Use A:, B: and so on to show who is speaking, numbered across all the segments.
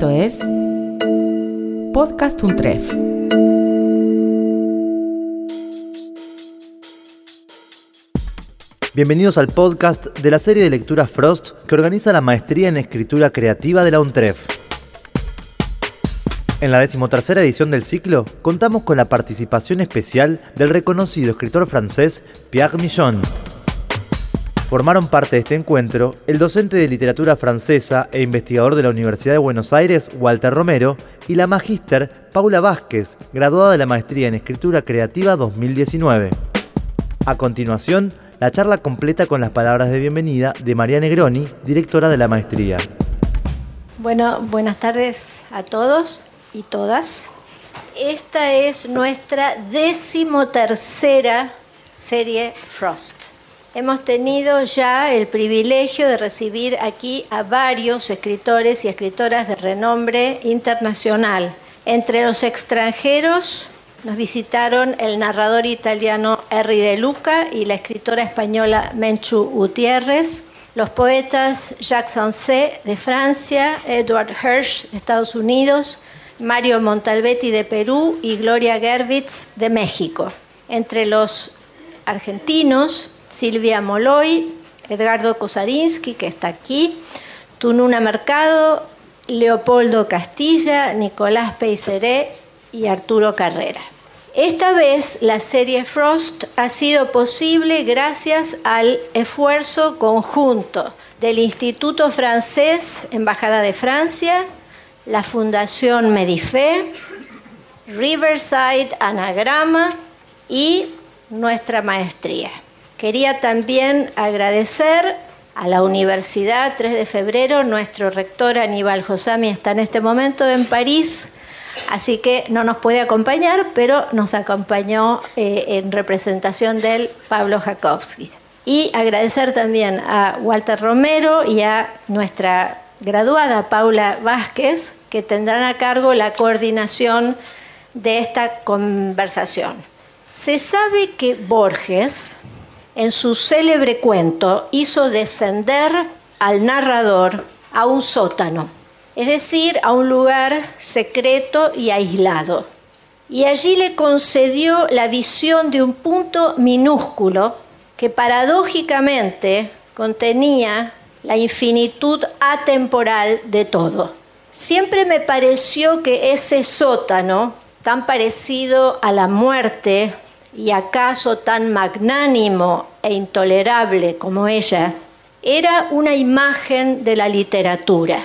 A: Esto es Podcast Untref.
B: Bienvenidos al podcast de la serie de lectura Frost que organiza la Maestría en Escritura Creativa de la UNTREF. En la decimotercera edición del ciclo, contamos con la participación especial del reconocido escritor francés Pierre Michon. Formaron parte de este encuentro el docente de literatura francesa e investigador de la Universidad de Buenos Aires, Walter Romero, y la magíster Paula Vázquez, graduada de la Maestría en Escritura Creativa 2019. A continuación, la charla completa con las palabras de bienvenida de María Negroni, directora de la maestría.
C: Bueno, buenas tardes a todos y todas. Esta es nuestra decimotercera serie Frost. Hemos tenido ya el privilegio de recibir aquí a varios escritores y escritoras de renombre internacional. Entre los extranjeros nos visitaron el narrador italiano Henry de Luca y la escritora española Menchu Gutiérrez, los poetas Jacques Sansé de Francia, Edward Hirsch de Estados Unidos, Mario Montalbetti de Perú y Gloria Gervitz de México. Entre los argentinos Silvia Moloy, Edgardo Kosarinsky, que está aquí, Tununa Mercado, Leopoldo Castilla, Nicolás Peiseré y Arturo Carrera. Esta vez la serie Frost ha sido posible gracias al esfuerzo conjunto del Instituto Francés, Embajada de Francia, la Fundación Medife, Riverside Anagrama y nuestra maestría. Quería también agradecer a la Universidad 3 de Febrero, nuestro rector Aníbal Josami está en este momento en París, así que no nos puede acompañar, pero nos acompañó eh, en representación del Pablo Jakowski. Y agradecer también a Walter Romero y a nuestra graduada Paula Vázquez, que tendrán a cargo la coordinación de esta conversación. Se sabe que Borges, en su célebre cuento, hizo descender al narrador a un sótano, es decir, a un lugar secreto y aislado. Y allí le concedió la visión de un punto minúsculo que paradójicamente contenía la infinitud atemporal de todo. Siempre me pareció que ese sótano, tan parecido a la muerte y acaso tan magnánimo e intolerable como ella, era una imagen de la literatura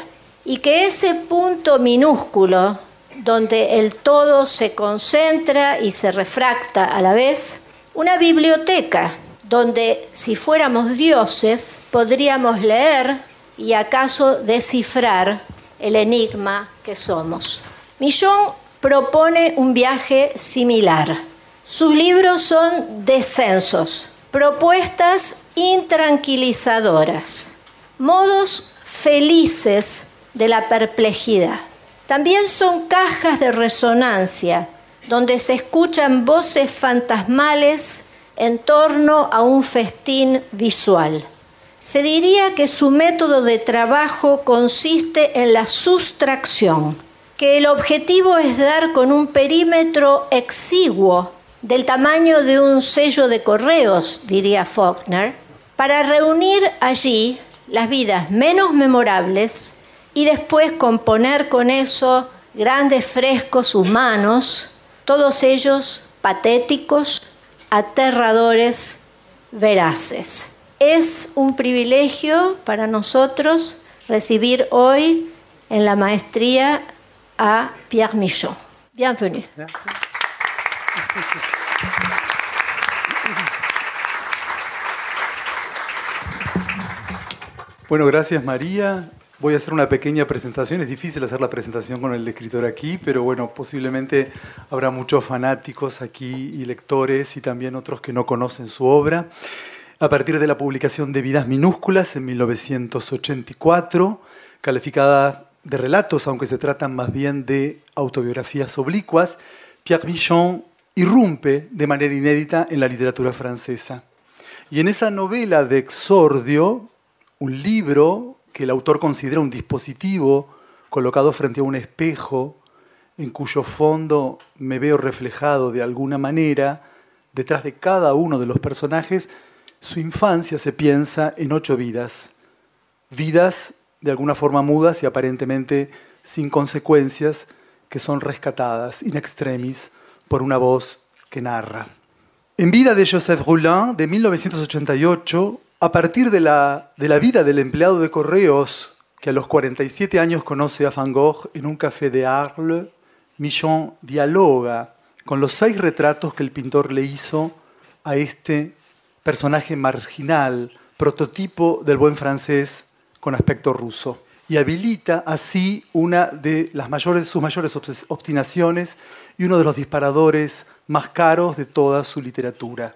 C: y que ese punto minúsculo donde el todo se concentra y se refracta a la vez, una biblioteca donde si fuéramos dioses podríamos leer y acaso descifrar el enigma que somos. Millón propone un viaje similar sus libros son descensos, propuestas intranquilizadoras, modos felices de la perplejidad. También son cajas de resonancia donde se escuchan voces fantasmales en torno a un festín visual. Se diría que su método de trabajo consiste en la sustracción, que el objetivo es dar con un perímetro exiguo del tamaño de un sello de correos, diría Faulkner, para reunir allí las vidas menos memorables y después componer con eso grandes frescos humanos, todos ellos patéticos, aterradores, veraces. Es un privilegio para nosotros recibir hoy en la maestría a Pierre Michon. Bienvenue.
D: Bueno, gracias María. Voy a hacer una pequeña presentación. Es difícil hacer la presentación con el escritor aquí, pero bueno, posiblemente habrá muchos fanáticos aquí y lectores y también otros que no conocen su obra. A partir de la publicación de Vidas Minúsculas en 1984, calificada de relatos, aunque se tratan más bien de autobiografías oblicuas, Pierre Michon irrumpe de manera inédita en la literatura francesa. Y en esa novela de exordio, un libro que el autor considera un dispositivo colocado frente a un espejo en cuyo fondo me veo reflejado de alguna manera, detrás de cada uno de los personajes, su infancia se piensa en ocho vidas. Vidas de alguna forma mudas y aparentemente sin consecuencias, que son rescatadas in extremis por una voz que narra. En vida de Joseph Roulin, de 1988, a partir de la, de la vida del empleado de correos que a los 47 años conoce a Van Gogh en un café de Arles, Michon dialoga con los seis retratos que el pintor le hizo a este personaje marginal, prototipo del buen francés con aspecto ruso, y habilita así una de las mayores, sus mayores obstinaciones y uno de los disparadores más caros de toda su literatura,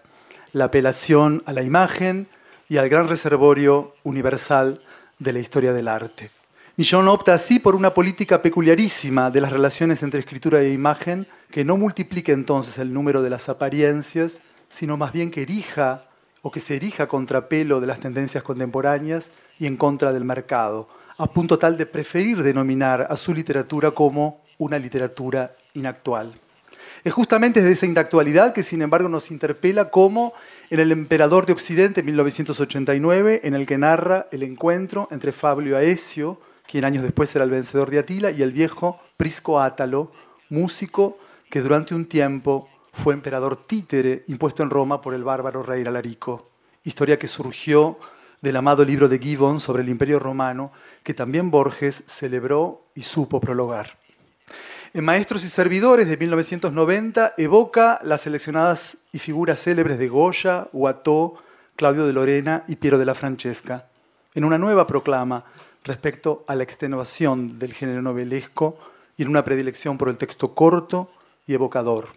D: la apelación a la imagen y al gran reservorio universal de la historia del arte. Millón opta así por una política peculiarísima de las relaciones entre escritura e imagen, que no multiplique entonces el número de las apariencias, sino más bien que erija o que se erija contrapelo de las tendencias contemporáneas y en contra del mercado, a punto tal de preferir denominar a su literatura como una literatura inactual. Es justamente desde esa inactualidad que, sin embargo, nos interpela como en El Emperador de Occidente, 1989, en el que narra el encuentro entre Fabio Aesio, quien años después será el vencedor de Atila, y el viejo Prisco Átalo, músico que durante un tiempo fue emperador títere impuesto en Roma por el bárbaro rey Alarico. Historia que surgió del amado libro de Gibbon sobre el Imperio Romano, que también Borges celebró y supo prologar. En Maestros y Servidores de 1990 evoca las seleccionadas y figuras célebres de Goya, Watteau, Claudio de Lorena y Piero de la Francesca. En una nueva proclama, respecto a la extenuación del género novelesco y en una predilección por el texto corto y evocador.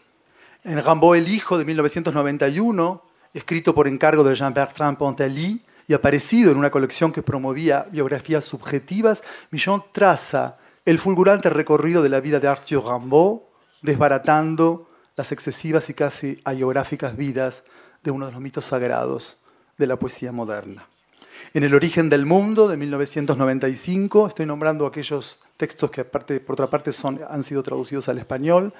D: En Rambaud el Hijo de 1991, escrito por encargo de Jean-Bertrand Pontelly y aparecido en una colección que promovía biografías subjetivas, Millon traza el fulgurante recorrido de la vida de Arthur Rimbaud, desbaratando las excesivas y casi agiográficas vidas de uno de los mitos sagrados de la poesía moderna. En El origen del mundo de 1995, estoy nombrando aquellos textos que por otra parte han sido traducidos al español.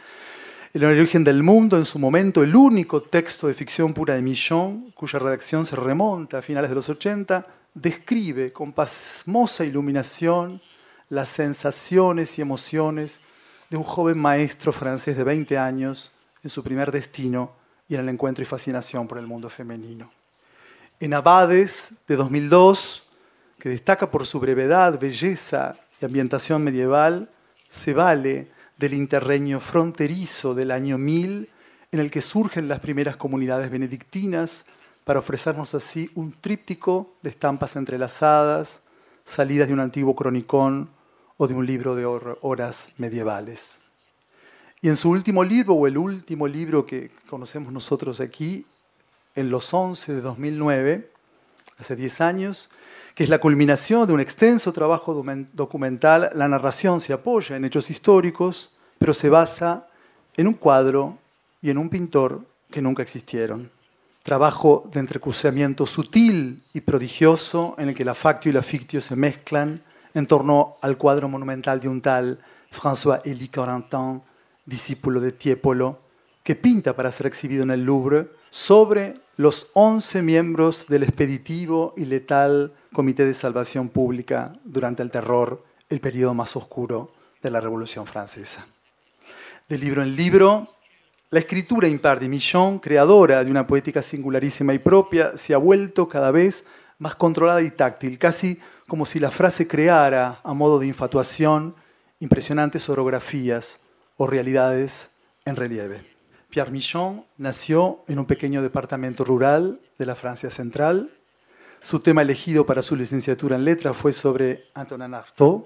D: El origen del mundo, en su momento, el único texto de ficción pura de Michon, cuya redacción se remonta a finales de los 80, describe con pasmosa iluminación las sensaciones y emociones de un joven maestro francés de 20 años en su primer destino y en el encuentro y fascinación por el mundo femenino. En Abades de 2002, que destaca por su brevedad, belleza y ambientación medieval, se vale del interreño fronterizo del año 1000 en el que surgen las primeras comunidades benedictinas para ofrecernos así un tríptico de estampas entrelazadas, salidas de un antiguo cronicón o de un libro de horas medievales. Y en su último libro, o el último libro que conocemos nosotros aquí, en los 11 de 2009, hace 10 años, que es la culminación de un extenso trabajo documental. La narración se apoya en hechos históricos, pero se basa en un cuadro y en un pintor que nunca existieron. Trabajo de entrecruzamiento sutil y prodigioso en el que la factio y la fictio se mezclan en torno al cuadro monumental de un tal François-Élie Corentin, discípulo de Tiepolo, que pinta para ser exhibido en el Louvre sobre los 11 miembros del expeditivo y letal Comité de Salvación Pública durante el terror, el periodo más oscuro de la Revolución Francesa. De libro en libro, la escritura impar de Michon, creadora de una poética singularísima y propia, se ha vuelto cada vez más controlada y táctil, casi como si la frase creara, a modo de infatuación, impresionantes orografías o realidades en relieve. Pierre Michon nació en un pequeño departamento rural de la Francia central. Su tema elegido para su licenciatura en letras fue sobre Antonin Artaud.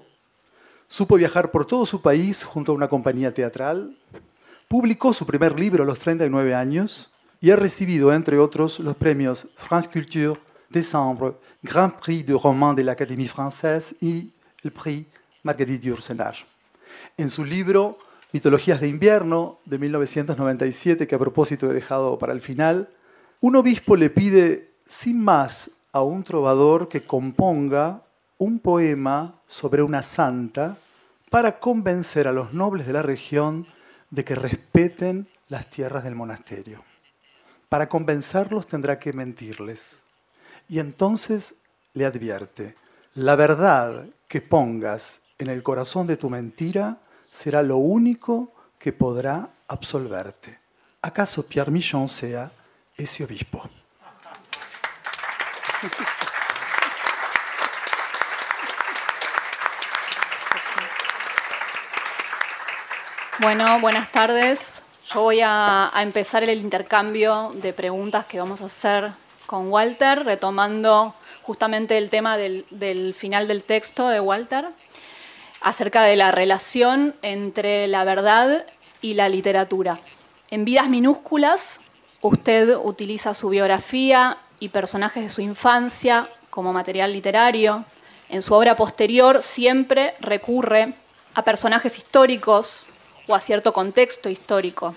D: Supo viajar por todo su país junto a una compañía teatral. Publicó su primer libro a los 39 años y ha recibido, entre otros, los premios France Culture, Décembre, Grand Prix de roman de la Académie Française y el Prix Marguerite Yourcenar. En su libro Mitologías de invierno de 1997, que a propósito he dejado para el final, un obispo le pide sin más a un trovador que componga un poema sobre una santa para convencer a los nobles de la región de que respeten las tierras del monasterio. Para convencerlos tendrá que mentirles. Y entonces le advierte, la verdad que pongas en el corazón de tu mentira será lo único que podrá absolverte. ¿Acaso Pierre Michon sea ese obispo?
A: Bueno, buenas tardes. Yo voy a, empezar el intercambio de preguntas que vamos a hacer con Walter, retomando justamente el tema del, del final del texto de Walter, acerca de la relación entre la verdad y la literatura. En Vidas Minúsculas, usted utiliza su biografía y personajes de su infancia como material literario. En su obra posterior siempre recurre a personajes históricos o a cierto contexto histórico,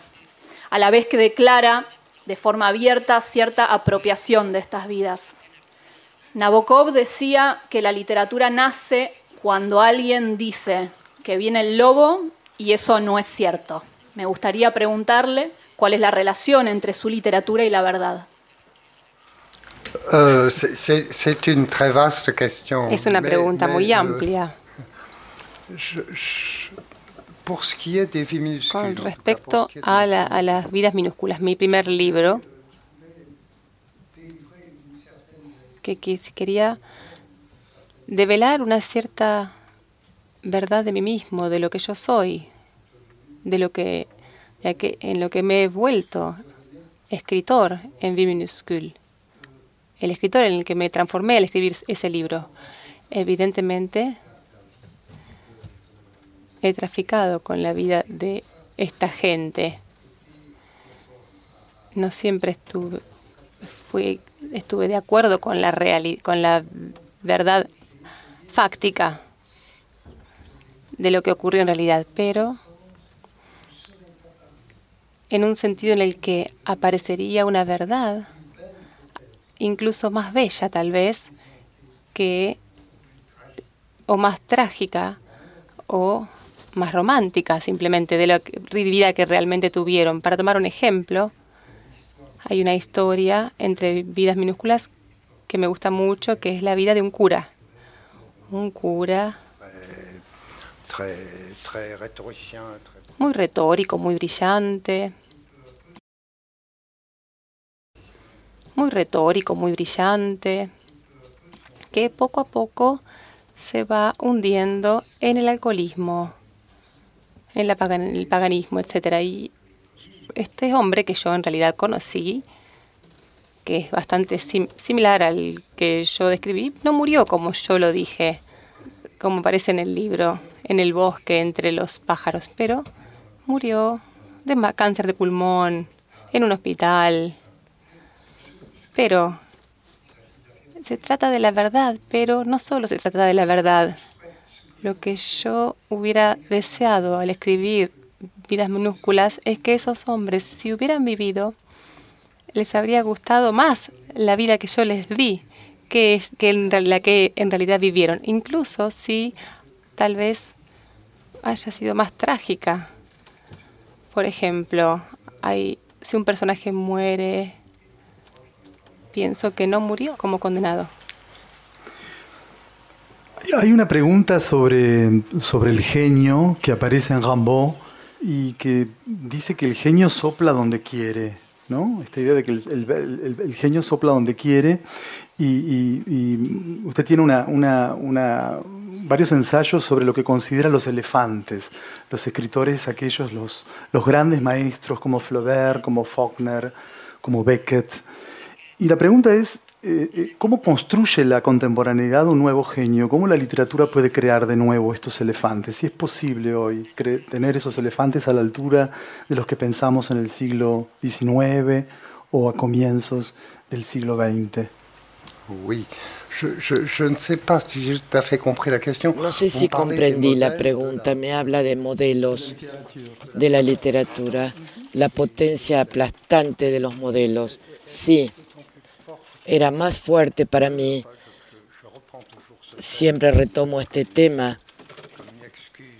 A: a la vez que declara de forma abierta cierta apropiación de estas vidas. Nabokov decía que la literatura nace cuando alguien dice que viene el lobo y eso no es cierto. Me gustaría preguntarle cuál es la relación entre su literatura y la verdad.
E: Uh, es
F: una pregunta muy amplia. Con respecto a, las vidas minúsculas, mi primer libro, que, quería develar una cierta verdad de mí mismo, de lo que yo soy, de lo que, en lo que me he vuelto escritor en V minúscula, el escritor en el que me transformé al escribir ese libro. Evidentemente, he traficado con la vida de esta gente. No siempre estuve, fui, estuve de acuerdo con la, con la verdad fáctica de lo que ocurrió en realidad, pero en un sentido en el que aparecería una verdad, incluso más bella tal vez, que o más trágica o más romántica simplemente de la vida que realmente tuvieron. Para tomar un ejemplo, hay una historia entre vidas minúsculas que me gusta mucho, que es la vida de un cura. Un cura muy retórico, muy brillante. Muy retórico, muy brillante, que poco a poco se va hundiendo en el alcoholismo, en el paganismo, etcétera. Y este hombre que yo en realidad conocí, que es bastante similar al que yo describí, no murió como yo lo dije, como aparece en el libro, en el bosque entre los pájaros, pero murió de cáncer de pulmón en un hospital. Pero se trata de la verdad, pero no solo se trata de la verdad, lo que yo hubiera deseado al escribir vidas minúsculas es que esos hombres, si hubieran vivido, les habría gustado más la vida que yo les di que, que la que en realidad vivieron, incluso si tal vez haya sido más trágica. Por ejemplo, hay, si un personaje muere, pienso que no murió como condenado.
D: Hay una pregunta sobre, sobre el genio que aparece en Rambo y que dice que el genio sopla donde quiere, ¿no? Esta idea de que el, genio sopla donde quiere y, usted tiene varios ensayos sobre lo que considera los elefantes, los escritores aquellos, los, los grandes maestros como Flaubert, como Faulkner, como Beckett. Y la pregunta es, eh, eh, ¿Cómo construye la contemporaneidad un nuevo genio? ¿Cómo la literatura puede crear de nuevo estos elefantes? Si es posible hoy tener esos elefantes a la altura de los que pensamos en el siglo XIX o a comienzos del siglo XX.
G: No sé si comprendí la pregunta. Me habla de modelos de la literatura, la potencia aplastante de los modelos. Sí, era más fuerte para mí. Siempre retomo este tema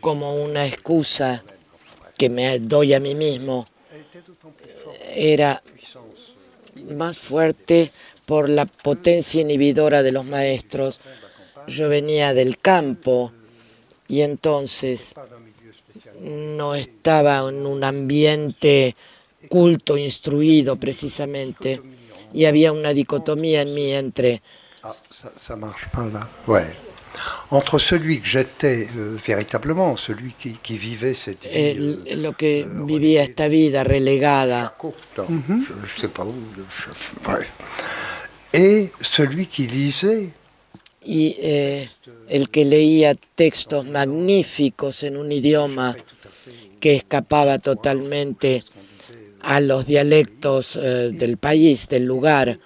G: como una excusa que me doy a mí mismo, era más fuerte por la potencia inhibidora de los maestros. Yo venía del campo y entonces no estaba en un ambiente culto, instruido precisamente, y había una dicotomía en mí entre
E: ah, ça, ça marche pas là. Ouais. Entre celui que j'étais euh, véritablement, celui qui, qui, vivait cette vie.
G: El, euh, lo que euh, vivía esta vida relegada.
E: Chaco, mm -hmm. je, je sais pas où. Je, ouais. Et celui qui lisait.
G: Y eh, el que leía textos magníficos en un idioma que escapaba totalmente a los dialectos eh, del país, del lugar,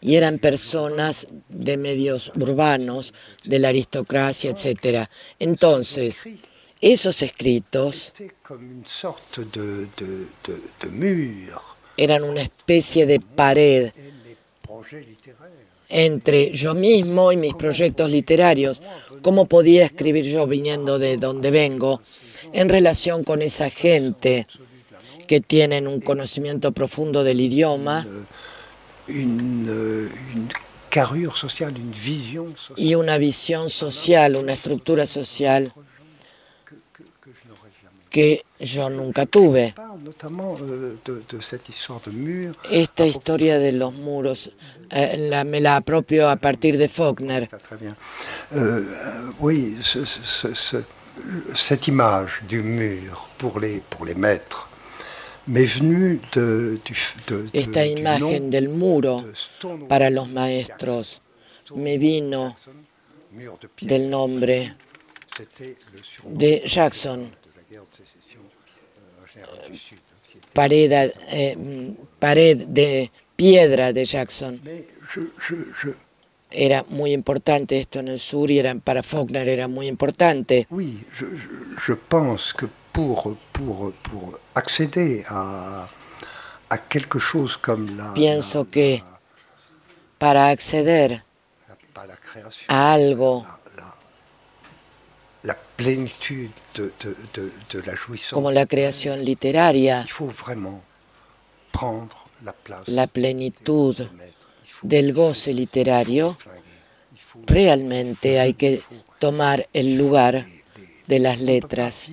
G: y eran personas de medios urbanos, de la aristocracia, etc. Entonces, esos escritos eran una especie de pared entre yo mismo y mis proyectos literarios, cómo podía escribir yo viniendo de donde vengo, en relación con esa gente que tienen un conocimiento profundo del idioma y una visión social, una estructura social que yo nunca tuve. Esta historia de los muros eh, la, me la apropio a partir de Faulkner.
E: oui, ce, ce, ce, cette image du mur pour les, pour les maîtres
G: esta imagen del muro para los maestros. Me vino del nombre de Jackson, pared, eh, pared de piedra de Jackson. Era muy importante esto en el sur y era, para Faulkner era muy importante.
E: Oui, je, je pense que pour, pour, pour accéder à, a quelque chose comme la...
G: Pienso que para acceder a algo,
E: la, plénitude de, de, de, de, la jouissance,
G: como la creación literaria,
E: il faut vraiment prendre la place
G: la plenitud del goce literario, realmente hay que tomar el lugar de las letras.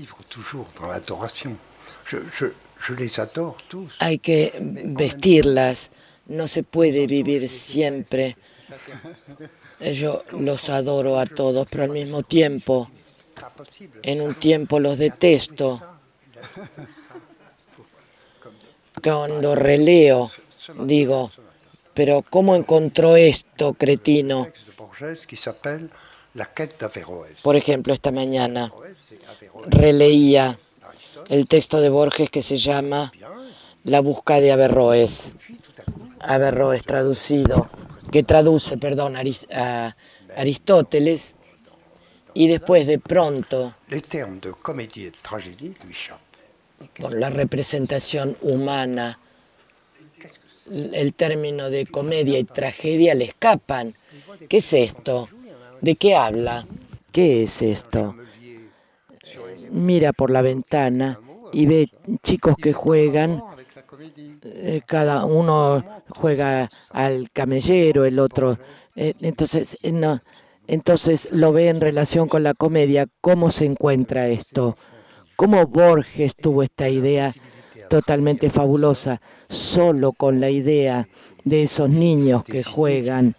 G: Hay que vestirlas, no se puede vivir siempre. Yo los adoro a todos, pero al mismo tiempo, en un tiempo los detesto. Cuando releo, digo, pero ¿cómo encontró esto, cretino? Por ejemplo, esta mañana releía el texto de Borges que se llama La busca de Averroes. Averroes traducido, que traduce, perdón, a Aristóteles, y después de pronto, por la representación humana, el término de comedia y tragedia le escapan. ¿Qué es esto? ¿De qué habla? ¿Qué es esto? Mira por la ventana y ve chicos que juegan, eh, cada uno juega al camellero, el otro. Eh, entonces, eh, no, entonces lo ve en relación con la comedia. ¿Cómo se encuentra esto? ¿Cómo Borges tuvo esta idea totalmente fabulosa, solo con la idea de esos niños que juegan?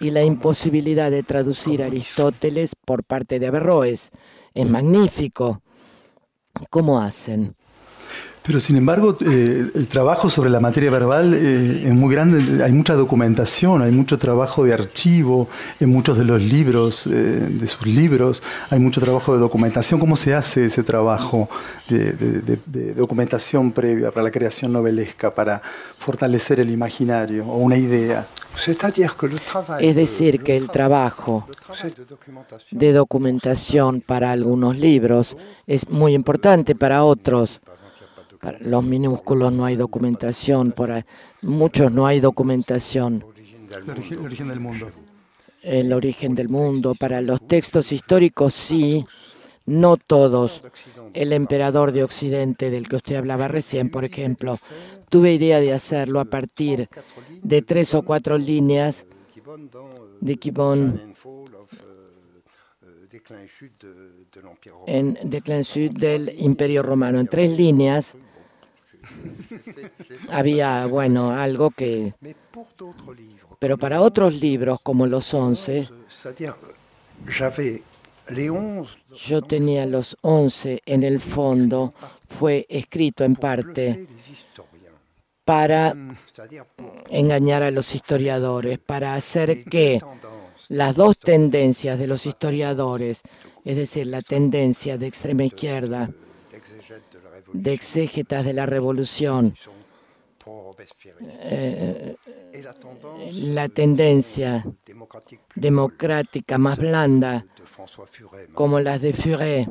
G: y la imposibilidad de traducir a Aristóteles por parte de Averroes. Es magnífico. ¿Cómo hacen?
D: Pero sin embargo, eh, el trabajo sobre la materia verbal eh, es muy grande, hay mucha documentación, hay mucho trabajo de archivo en muchos de los libros, eh, de sus libros, hay mucho trabajo de documentación. ¿Cómo se hace ese trabajo de, de, de, documentación previa para la creación novelesca, para fortalecer el imaginario o una idea?
G: Es decir, que el trabajo de documentación para algunos libros es muy importante, para otros para los minúsculos no hay documentación, por muchos no hay documentación.
D: El origen del mundo.
G: El origen del mundo. Para los textos históricos sí, no todos. El emperador de Occidente del que usted hablaba recién, por ejemplo, tuve idea de hacerlo a partir de tres o cuatro líneas de Kibon en Declin Sud del Imperio Romano. En tres líneas había, bueno, algo que... Pero para otros libros, como los once, yo tenía los once en el fondo, fue escrito en parte para engañar a los historiadores, para hacer que las dos tendencias de los historiadores, es decir, la tendencia de extrema izquierda, de exégetas de la revolución, eh, la tendencia democrática más blanda, como las de Furet.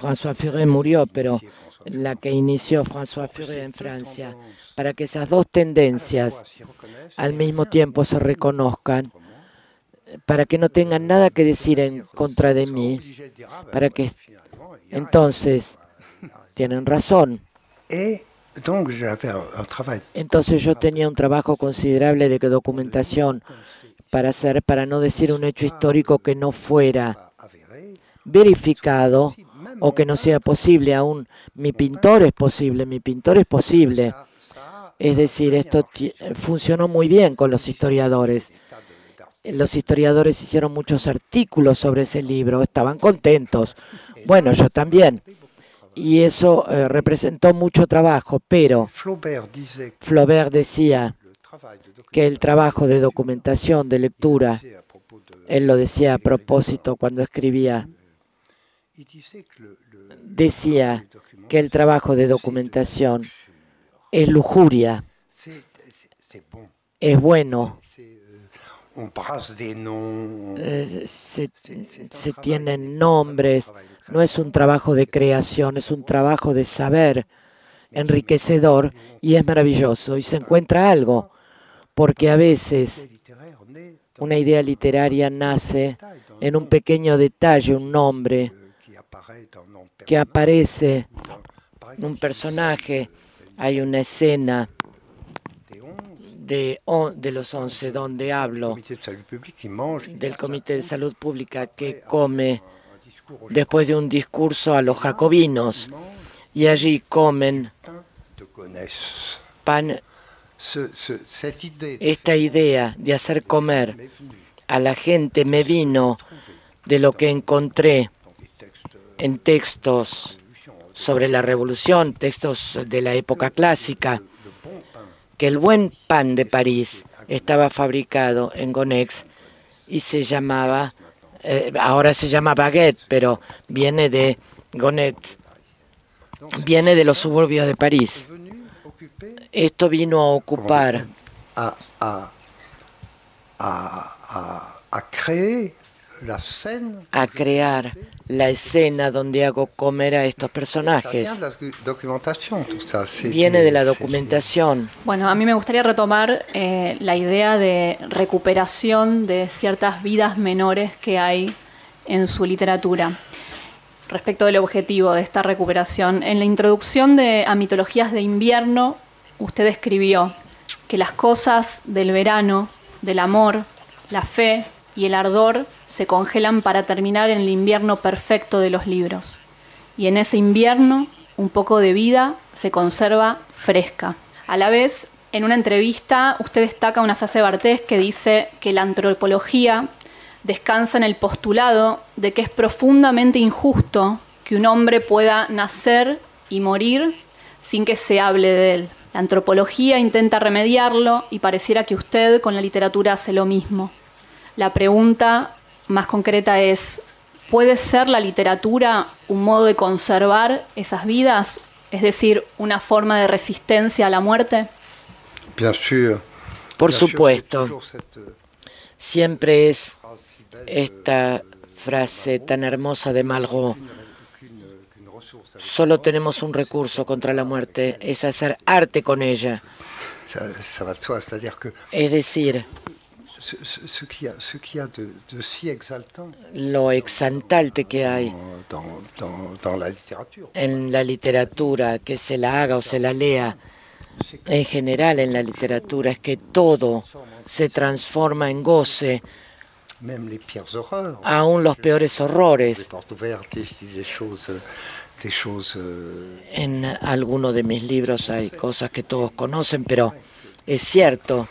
G: François Furet murió, pero la que inició François Furet en Francia, para que esas dos tendencias al mismo tiempo se reconozcan para que no tengan nada que decir en contra de mí, para que entonces tienen razón. Entonces yo tenía un trabajo considerable de documentación para hacer, para no decir un hecho histórico que no fuera verificado o que no sea posible aún. Mi pintor es posible, mi pintor es posible. Es decir, esto funcionó muy bien con los historiadores los historiadores hicieron muchos artículos sobre ese libro, estaban contentos. Bueno, yo también. Y eso eh, representó mucho trabajo, pero Flaubert decía que el trabajo de documentación, de lectura, él lo decía a propósito cuando escribía, decía que el trabajo de documentación es lujuria, es bueno, eh, se, tienen nombres, no es un trabajo de creación, es un trabajo de saber enriquecedor y es maravilloso. Y se encuentra algo, porque a veces una idea literaria nace en un pequeño detalle, un nombre que aparece, un personaje, hay una escena de, de los 11, donde hablo del Comité de Salud Pública que come después de un discurso a los jacobinos y allí comen pan. Esta idea de hacer comer a la gente me vino de lo que encontré en textos sobre la revolución, textos de la época clásica que el buen pan de París estaba fabricado en Gonex y se llamaba, eh, ahora se llama baguette, pero viene de Gonet, viene de los suburbios de París. Esto vino a ocupar
E: a, a, a, a crear
G: a crear la escena donde hago comer a estos personajes. Viene de la documentación.
A: Bueno, a mí me gustaría retomar eh, la idea de recuperación de ciertas vidas menores que hay en su literatura. Respecto del objetivo de esta recuperación, en la introducción de, a mitologías de invierno, usted escribió que las cosas del verano, del amor, la fe, y el ardor se congelan para terminar en el invierno perfecto de los libros. Y en ese invierno un poco de vida se conserva fresca. A la vez, en una entrevista, usted destaca una frase de Bartés que dice que la antropología descansa en el postulado de que es profundamente injusto que un hombre pueda nacer y morir sin que se hable de él. La antropología intenta remediarlo y pareciera que usted con la literatura hace lo mismo. La pregunta más concreta es, ¿puede ser la literatura un modo de conservar esas vidas? Es decir, una forma de resistencia a la muerte?
G: Por supuesto. Siempre es esta frase tan hermosa de Malraux. Solo tenemos un recurso contra la muerte, es hacer arte con ella. Es decir, lo exaltante que hay en la literatura, que se la haga o se la lea, en general en la literatura, es que todo se transforma en goce, aún los peores horrores. En alguno de mis libros hay cosas que todos conocen, pero es cierto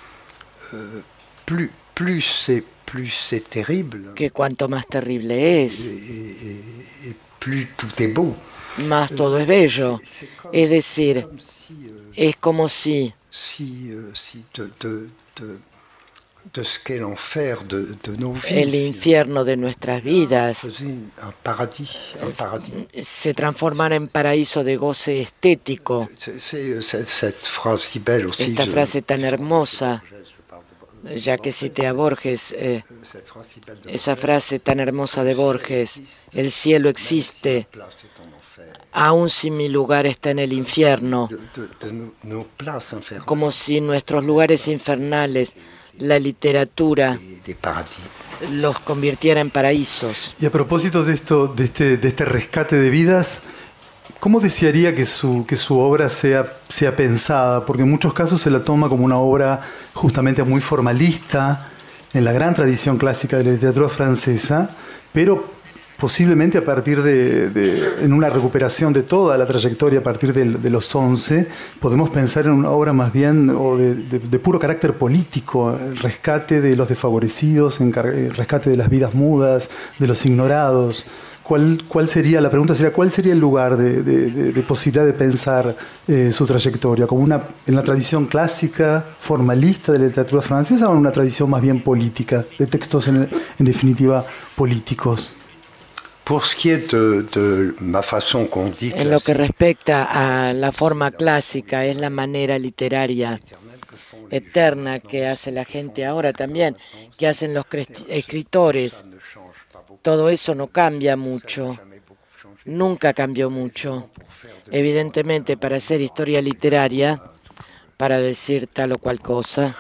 G: que cuanto más terrible es, más todo es bello. Es decir, es como si el infierno de nuestras vidas se transformara en paraíso de goce estético. Esta frase tan hermosa, ya que cité a Borges, eh, esa frase tan hermosa de Borges, el cielo existe, aun si mi lugar está en el infierno, como si nuestros lugares infernales la literatura los convirtiera en paraísos.
D: Y a propósito de esto, de este, de este rescate de vidas, ¿cómo desearía que su, que su obra sea, sea pensada? Porque en muchos casos se la toma como una obra justamente muy formalista, en la gran tradición clásica de la literatura francesa, pero posiblemente a partir de, en una recuperación de toda la trayectoria a partir de, los 11, podemos pensar en una obra más bien o de, puro carácter político, el rescate de los desfavorecidos, el rescate de las vidas mudas, de los ignorados. ¿Cuál, cuál sería, la pregunta sería, ¿cuál sería el lugar de, posibilidad de pensar eh, su trayectoria? ¿Como una, en la tradición clásica, formalista de la literatura francesa o en una tradición más bien política, de textos en definitiva políticos?
G: En lo que respecta a la forma clásica, es la manera literaria eterna que hace la gente ahora también, que hacen los escritores. Todo eso no cambia mucho, nunca cambió mucho. Evidentemente, para hacer historia literaria, para decir tal o cual cosa,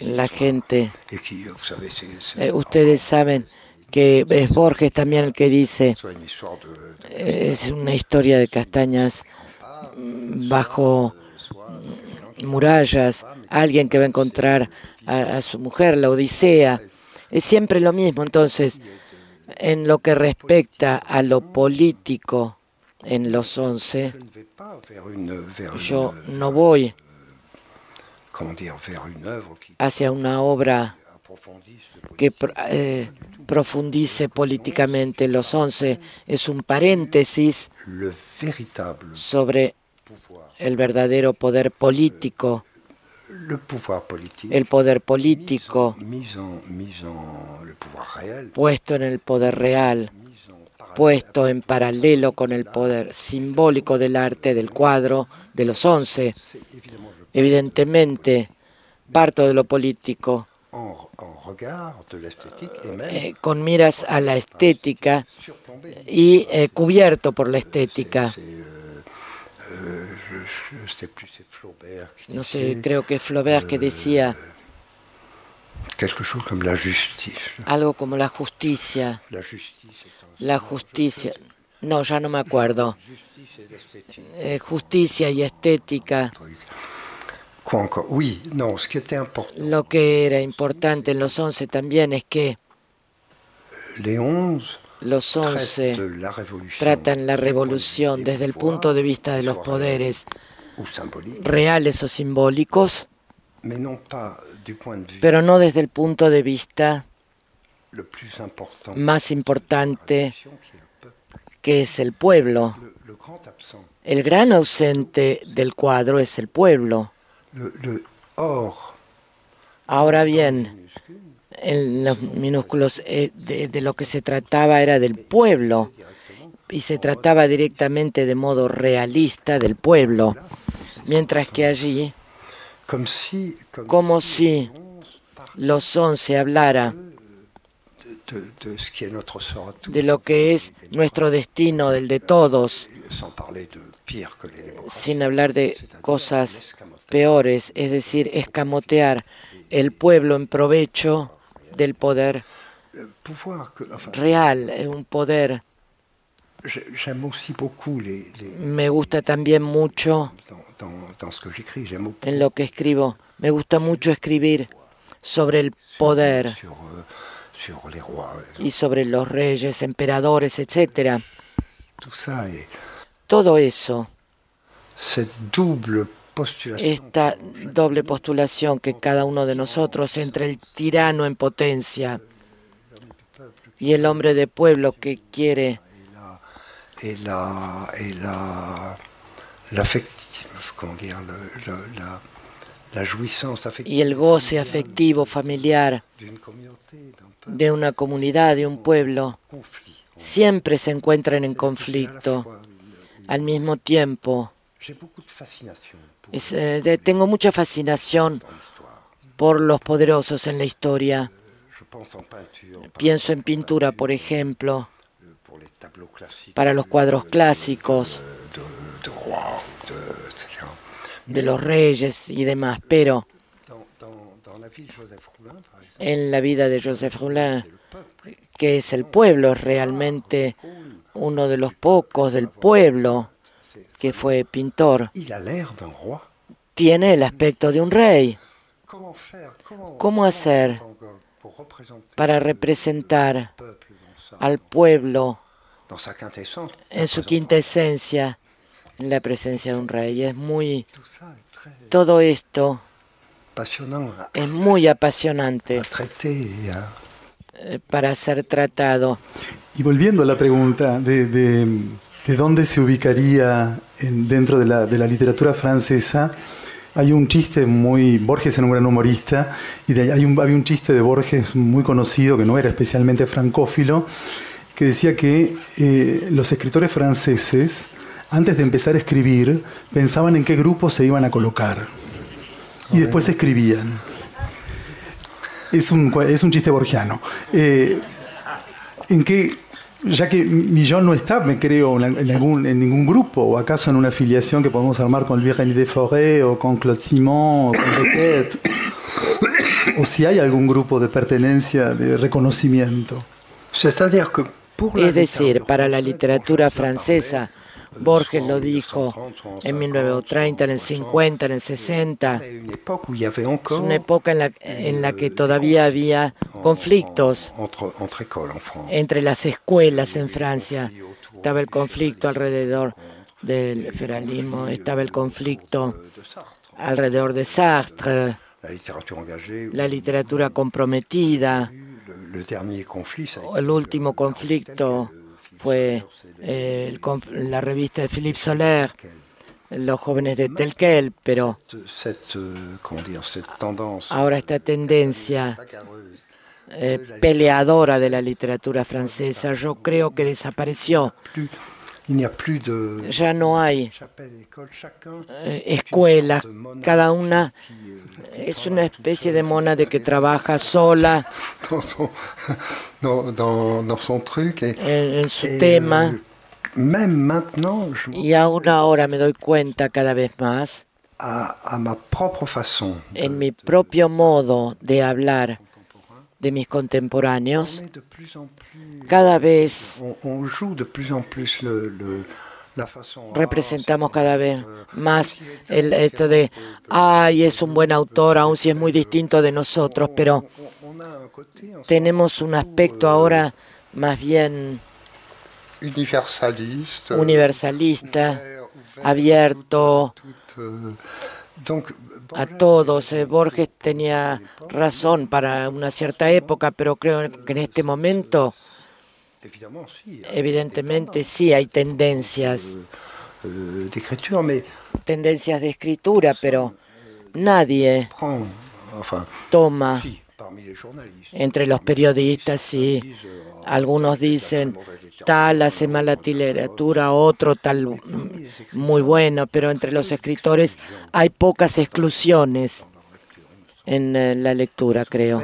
G: la gente, eh, ustedes saben que es Borges también el que dice, es una historia de castañas bajo murallas, alguien que va a encontrar a, su mujer, la Odisea, es siempre lo mismo. Entonces, en lo que respecta a lo político, en los once, yo no voy hacia una obra que eh, profundice políticamente. Los once es un paréntesis sobre el verdadero poder político, el poder político. Puesto en el poder real. Puesto en paralelo con el poder simbólico del arte del cuadro de los once. Evidentemente, parto de lo político, eh, con miras a la estética y eh, cubierto por la estética. No sé, creo que Flaubert que decía algo como la justicia. La justicia. No, ya no me acuerdo. Eh, justicia y estética. Lo que era importante en los once también es que los once tratan la revolución desde el punto de vista de los poderes reales o simbólicos, pero no desde el punto de vista más importante que es el pueblo. El gran ausente del cuadro es el pueblo. Ahora bien, en los minúsculos eh, de, lo que se trataba era del pueblo y se trataba directamente de modo realista del pueblo, mientras que allí, como si los once hablara de lo que es nuestro destino, del de todos, sin hablar de cosas peores, es decir, escamotear el pueblo en provecho del poder real, un poder. Me gusta también mucho en lo que escribo. Me gusta mucho escribir sobre el poder y sobre los reyes, emperadores, etc. Todo eso, esta doble postulación que cada uno de nosotros entre el tirano en potencia y el hombre de pueblo que quiere y el goce afectivo familiar de una comunidad, de un pueblo, siempre se encuentran en conflicto. Al mismo tiempo, eh, tengo mucha fascinación por los poderosos en la historia. Pienso en pintura, por ejemplo, para los cuadros clásicos de los reyes y demás, pero en la vida de Joseph Roulin, que es el pueblo, es realmente uno de los pocos del pueblo que fue pintor, tiene el aspecto de un rey. ¿Cómo hacer para representar al pueblo en su quinta esencia, en la presencia de un rey? Es muy... Todo esto es muy apasionante eh, para ser tratado.
D: Y volviendo a la pregunta de, de, dónde se ubicaría dentro de la, de la, literatura francesa, hay un chiste muy, Borges era un gran humorista, y hay un, había un chiste de Borges muy conocido, que no era especialmente francófilo, que decía que eh, los escritores franceses, antes de empezar a escribir, pensaban en qué grupo se iban a colocar y después escribían. Es un, es un chiste borgiano. Eh, ¿En qué, ya que Millón no está, me creo, en, algún, en ningún grupo, o acaso en una afiliación que podemos armar con Virginie de Forêt, o con Claude Simon, o con Requet, o si hay algún grupo de pertenencia, de reconocimiento?
G: Es decir, para la literatura francesa, Borges lo dijo en 1930, en el 50, en el 60. Es una época en la, en la que todavía había conflictos entre las escuelas en Francia. Estaba el conflicto alrededor del federalismo, estaba el conflicto alrededor de Sartre, la literatura comprometida. El último conflicto fue eh, la revista de Philippe Soler, Los jóvenes de Telquel, pero ahora esta tendencia eh, peleadora de la literatura francesa, yo creo que desapareció. Ya no hay eh, escuelas, cada una es una especie de mona de que trabaja sola en, su tema. Y aún ahora me doy cuenta cada vez más en mi propio modo de hablar de mis contemporáneos, cada vez representamos cada vez más el esto de, ay, es un buen autor, aun si es muy distinto de nosotros, pero tenemos un aspecto ahora más bien universalista, abierto a todos. Eh, Borges tenía razón para una cierta época, pero creo que en este momento, evidentemente sí hay tendencias, tendencias de escritura, pero nadie toma entre los periodistas, sí, algunos dicen tal hace mala literatura, otro tal muy bueno, pero entre los escritores hay pocas exclusiones en eh, la lectura, creo.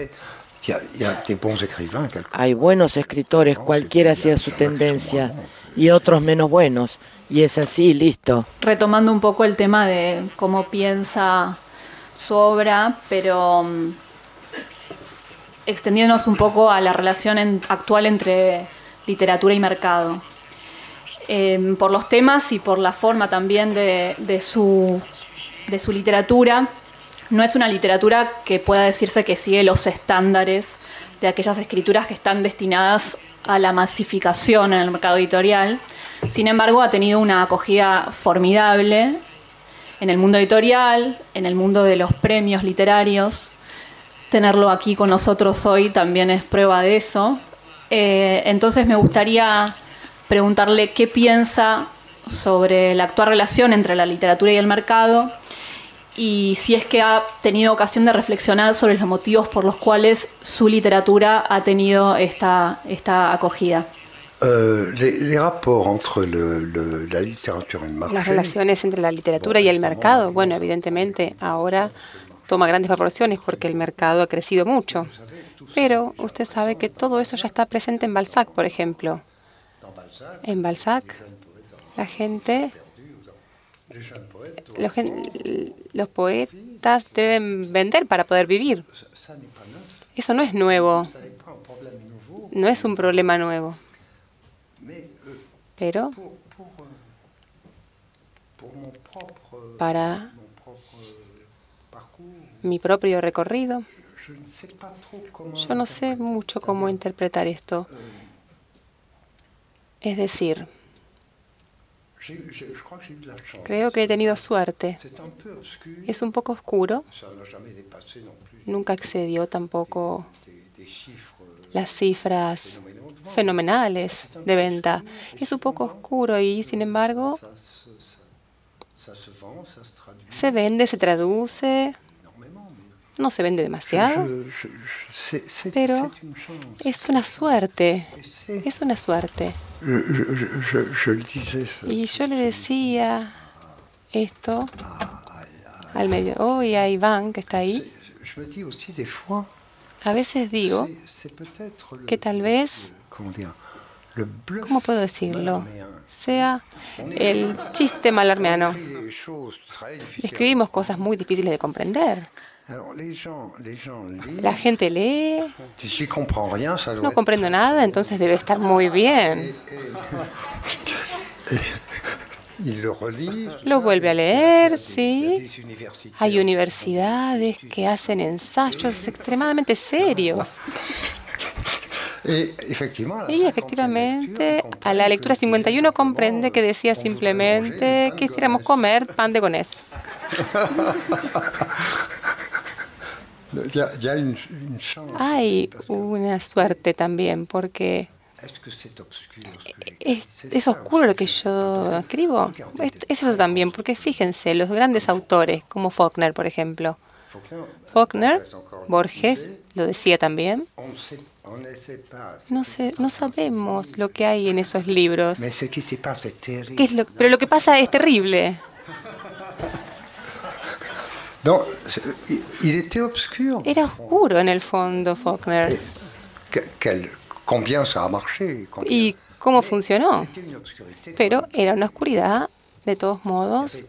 G: Hay buenos escritores, cualquiera sea su tendencia, y otros menos buenos. Y es así, listo.
A: Retomando un poco el tema de cómo piensa su obra, pero mm, extendiéndonos un poco a la relación actual entre literatura y mercado. Em, por los temas y por la forma también de, su, de su literatura, no es una literatura que pueda decirse que sigue los estándares de aquellas escrituras que están destinadas a la masificación en el mercado editorial. Sin embargo, ha tenido una acogida formidable en el mundo editorial, en el mundo de los premios literarios. Tenerlo aquí con nosotros hoy también es prueba de eso. Eh, entonces me gustaría preguntarle qué piensa sobre la actual relación entre la literatura y el mercado y si es que ha tenido ocasión de reflexionar sobre los motivos por los cuales su literatura ha tenido esta, esta acogida.
F: Las relaciones entre la literatura y el mercado, bueno, evidentemente ahora toma grandes proporciones porque el mercado ha crecido mucho. Pero usted sabe que todo eso ya está presente en Balzac, por ejemplo. En Balzac, la gente, los, poetas deben vender para poder vivir. Eso no es nuevo. No es un problema nuevo. Pero para mi propio recorrido, yo no sé mucho cómo interpretar esto. Es decir, creo que he tenido suerte. Es un poco oscuro. Nunca excedió tampoco las cifras fenomenales de venta. Es un poco oscuro y sin embargo se vende, se traduce, no se vende demasiado, pero es una suerte, es una suerte. Y yo le decía esto al medio, oh, y a Iván que está ahí. A veces digo que tal vez, ¿cómo puedo decirlo? Sea el chiste malarmeano. Escribimos cosas muy difíciles de comprender. La gente lee. No comprendo nada, entonces debe estar muy bien. Lo vuelve a leer, sí. Hay universidades que hacen ensayos extremadamente serios. Y efectivamente, a la lectura 51 comprende que decía simplemente que quisiéramos comer pan de gonés. Hay una suerte también, porque ¿Es, oscuro lo que yo escribo? Es, eso también, porque fíjense, los grandes autores, como Faulkner, por ejemplo. Faulkner, Borges, lo decía también. No, sé, no sabemos lo que hay en esos libros. pero lo que pasa es terrible. Era oscuro en el fondo, Faulkner. ¿Y cómo funcionó? Pero era una oscuridad, de todos modos,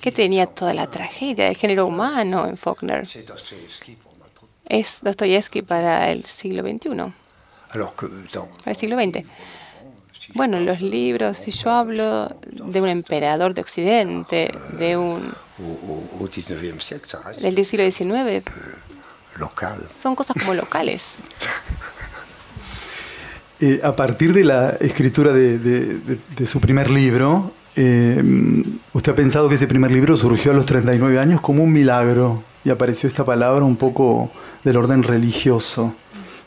F: que tenía toda la tragedia del género humano en Faulkner. Es Dostoyevsky para el siglo XXI. Para el siglo XX. Bueno, los libros, si yo hablo de un emperador de Occidente, de un... del siglo XIX, son cosas como locales.
D: Eh, a partir de la escritura de, su primer libro, eh, usted ha pensado que ese primer libro surgió a los 39 años como un milagro y apareció esta palabra un poco del orden religioso.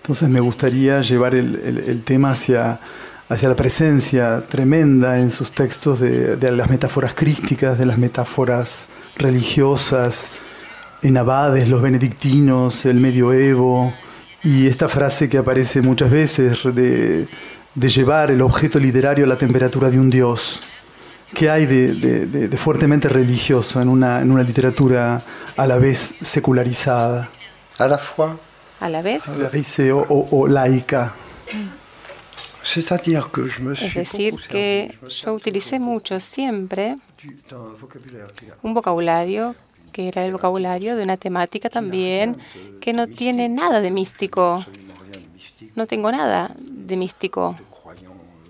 D: Entonces me gustaría llevar el tema hacia hacia la presencia tremenda en sus textos de, las metáforas crísticas, de las metáforas religiosas, en abades, los benedictinos, el medioevo, y esta frase que aparece muchas veces de, llevar el objeto literario a la temperatura de un dios. ¿Qué hay de, fuertemente religioso en una, en una literatura a la vez secularizada?
E: A la fois.
F: A la vez.
D: o, o laica.
G: Es decir, que yo utilicé mucho siempre un vocabulario que era el vocabulario de una temática también que no tiene nada de místico. No tengo nada de místico,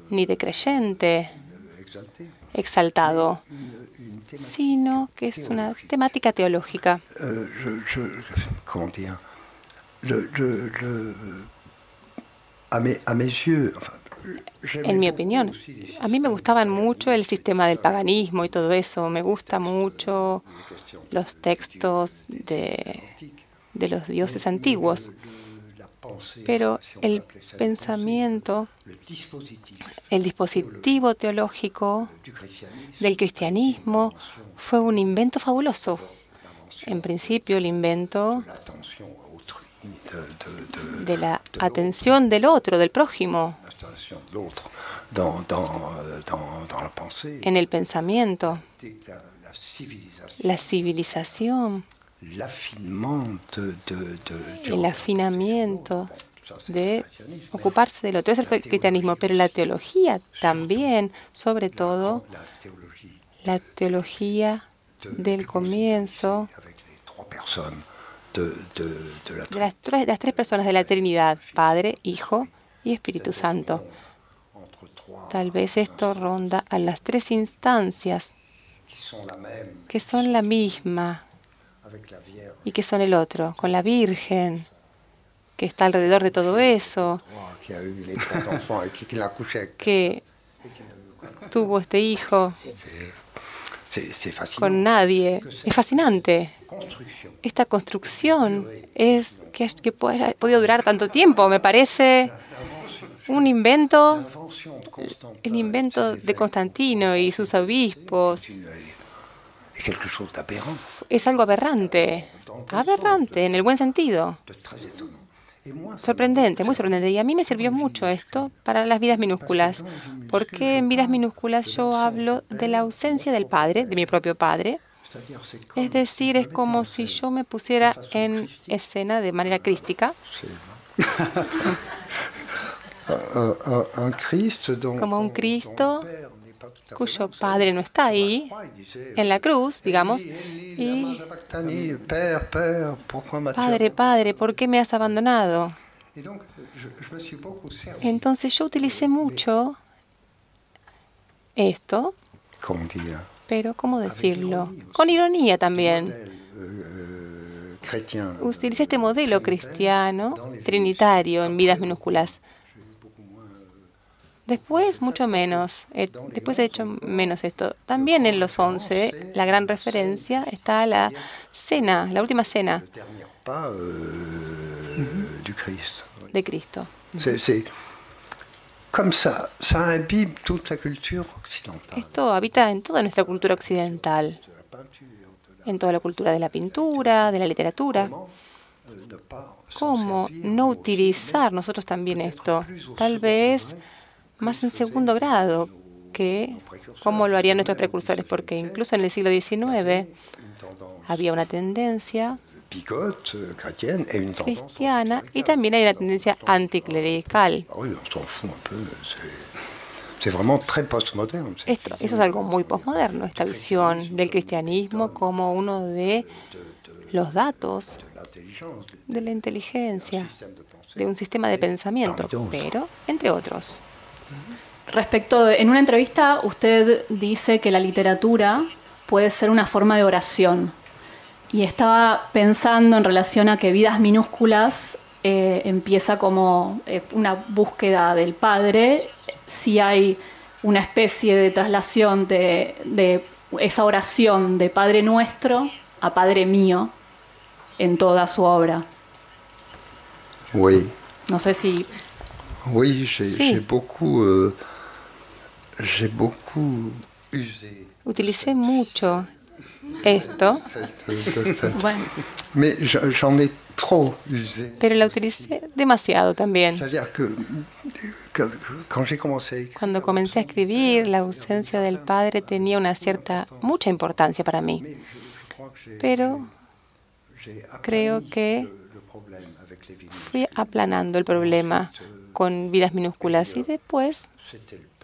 G: ni de creyente. exaltado, sino que es una temática teológica. En mi opinión, a mí me gustaban mucho el sistema del paganismo y todo eso. Me gusta mucho los textos de, de los dioses antiguos. Pero el pensamiento, el dispositivo teológico del cristianismo fue un invento fabuloso. En principio, el invento de la atención del otro, del prójimo, en el pensamiento, la civilización, el afinamiento de ocuparse del otro. Es el cristianismo, pero la teología también, sobre todo, la teología del comienzo de las, las tres personas de la Trinidad, Padre, Hijo y Espíritu Santo. Tal vez esto ronda a las tres instancias que son la misma y que son el otro, con la Virgen, que está alrededor de todo eso, que tuvo este hijo con nadie. Es fascinante. Esta construcción es que, que puede, podido durar tanto tiempo. Me parece un invento, el invento de Constantino y sus obispos. Es algo aberrante, aberrante en el buen sentido. Sorprendente, muy sorprendente. Y a mí me sirvió mucho esto para las vidas minúsculas, porque en vidas minúsculas yo hablo de la ausencia del padre, de mi propio padre. Es decir, es como si yo me pusiera en escena de manera crística. Como un Cristo cuyo padre no está ahí, en la cruz, digamos, y Padre, Padre, ¿por qué me has abandonado? Entonces yo utilicé mucho esto, pero ¿cómo decirlo? Con ironía también. Utilicé este modelo cristiano, trinitario, en vidas minúsculas. Después, mucho menos. Eh, después he hecho menos esto. También en los 11, la gran referencia está a la cena, la última cena de Cristo. Esto habita en toda nuestra cultura occidental, en toda la cultura de la pintura, de la literatura. ¿Cómo no utilizar nosotros también esto? Tal vez más en segundo grado que como lo harían nuestros precursores, porque incluso en el siglo XIX había una tendencia cristiana y también hay una tendencia anticlerical. Esto, eso es algo muy postmoderno, esta visión del cristianismo como uno de los datos de la inteligencia, de un sistema de pensamiento, pero entre otros.
A: Respecto, en una entrevista usted dice que la literatura puede ser una forma de oración. Y estaba pensando en relación a que Vidas Minúsculas eh, empieza como eh, una búsqueda del Padre, si hay una especie de traslación de, esa oración de Padre Nuestro a Padre Mío en toda su obra. No sé si
F: Oui, j'ai beaucoup, euh.
G: Utilicé mucho esto.
F: bueno.
G: Pero la utilicé demasiado también. Cuando comencé a escribir, la ausencia del padre tenía una cierta, mucha importancia para mí. Pero creo que fui aplanando el problema
F: con vidas minúsculas y después,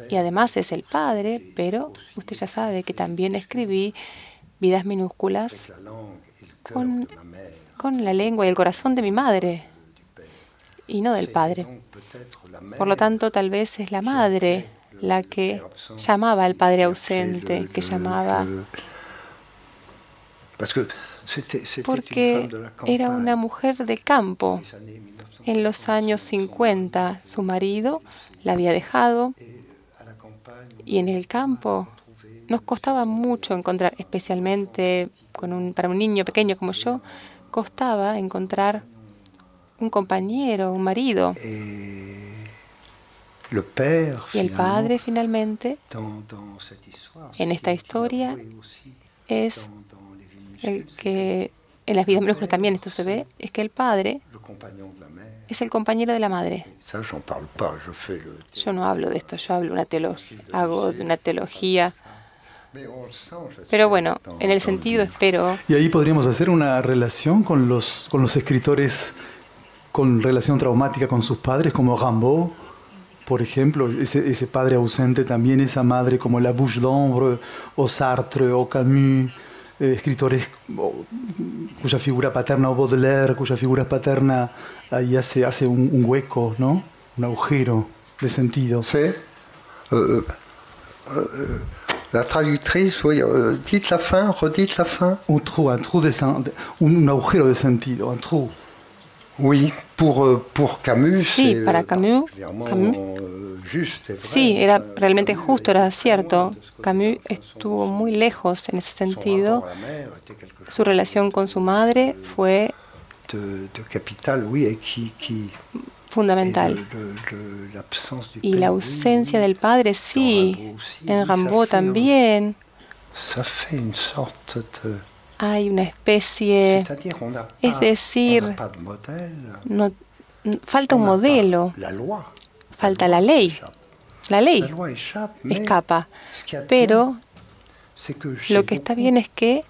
F: y además es el padre, pero usted ya sabe que también escribí vidas minúsculas con, con la lengua y el corazón de mi madre y no del padre. Por lo tanto, tal vez es la madre la que llamaba al padre ausente, que llamaba porque era una mujer de campo. En los años 50 su marido la había dejado y en el campo nos costaba mucho encontrar, especialmente con un, para un niño pequeño como yo, costaba encontrar un compañero, un marido. Y el padre finalmente, en esta historia, es el que en las vidas minúsculas también esto se ve, es que el padre es el compañero de la madre. Yo no hablo de esto, yo hablo una hago de una teología. Pero bueno, en el sentido espero.
D: Y ahí podríamos hacer una relación con los, con los escritores con relación traumática con sus padres, como Rimbaud, por ejemplo, ese, ese padre ausente también, esa madre como La Bouche d'Ombre, o Sartre, o Camus eh, escritores cuya figura paterna, o Baudelaire, cuya figura paterna ahí hace, hace un, un hueco, ¿no? Un agujero de sentido.
E: Sí. Euh, euh, la traductrice, oui, euh, dites la fin, redites la fin.
D: Un trou, un trou de un, un agujero de sentido, un trou.
E: Oui, pour, euh, pour Camus.
F: Sí, para Camus, Camus. Sí, era realmente justo, era cierto. Camus estuvo muy lejos en ese sentido. Su relación con su madre fue fundamental. Y la ausencia del padre, sí, en Rimbaud también. Hay una especie, es decir, no, falta un modelo falta la ley. La ley escapa. Pero lo que está bien es que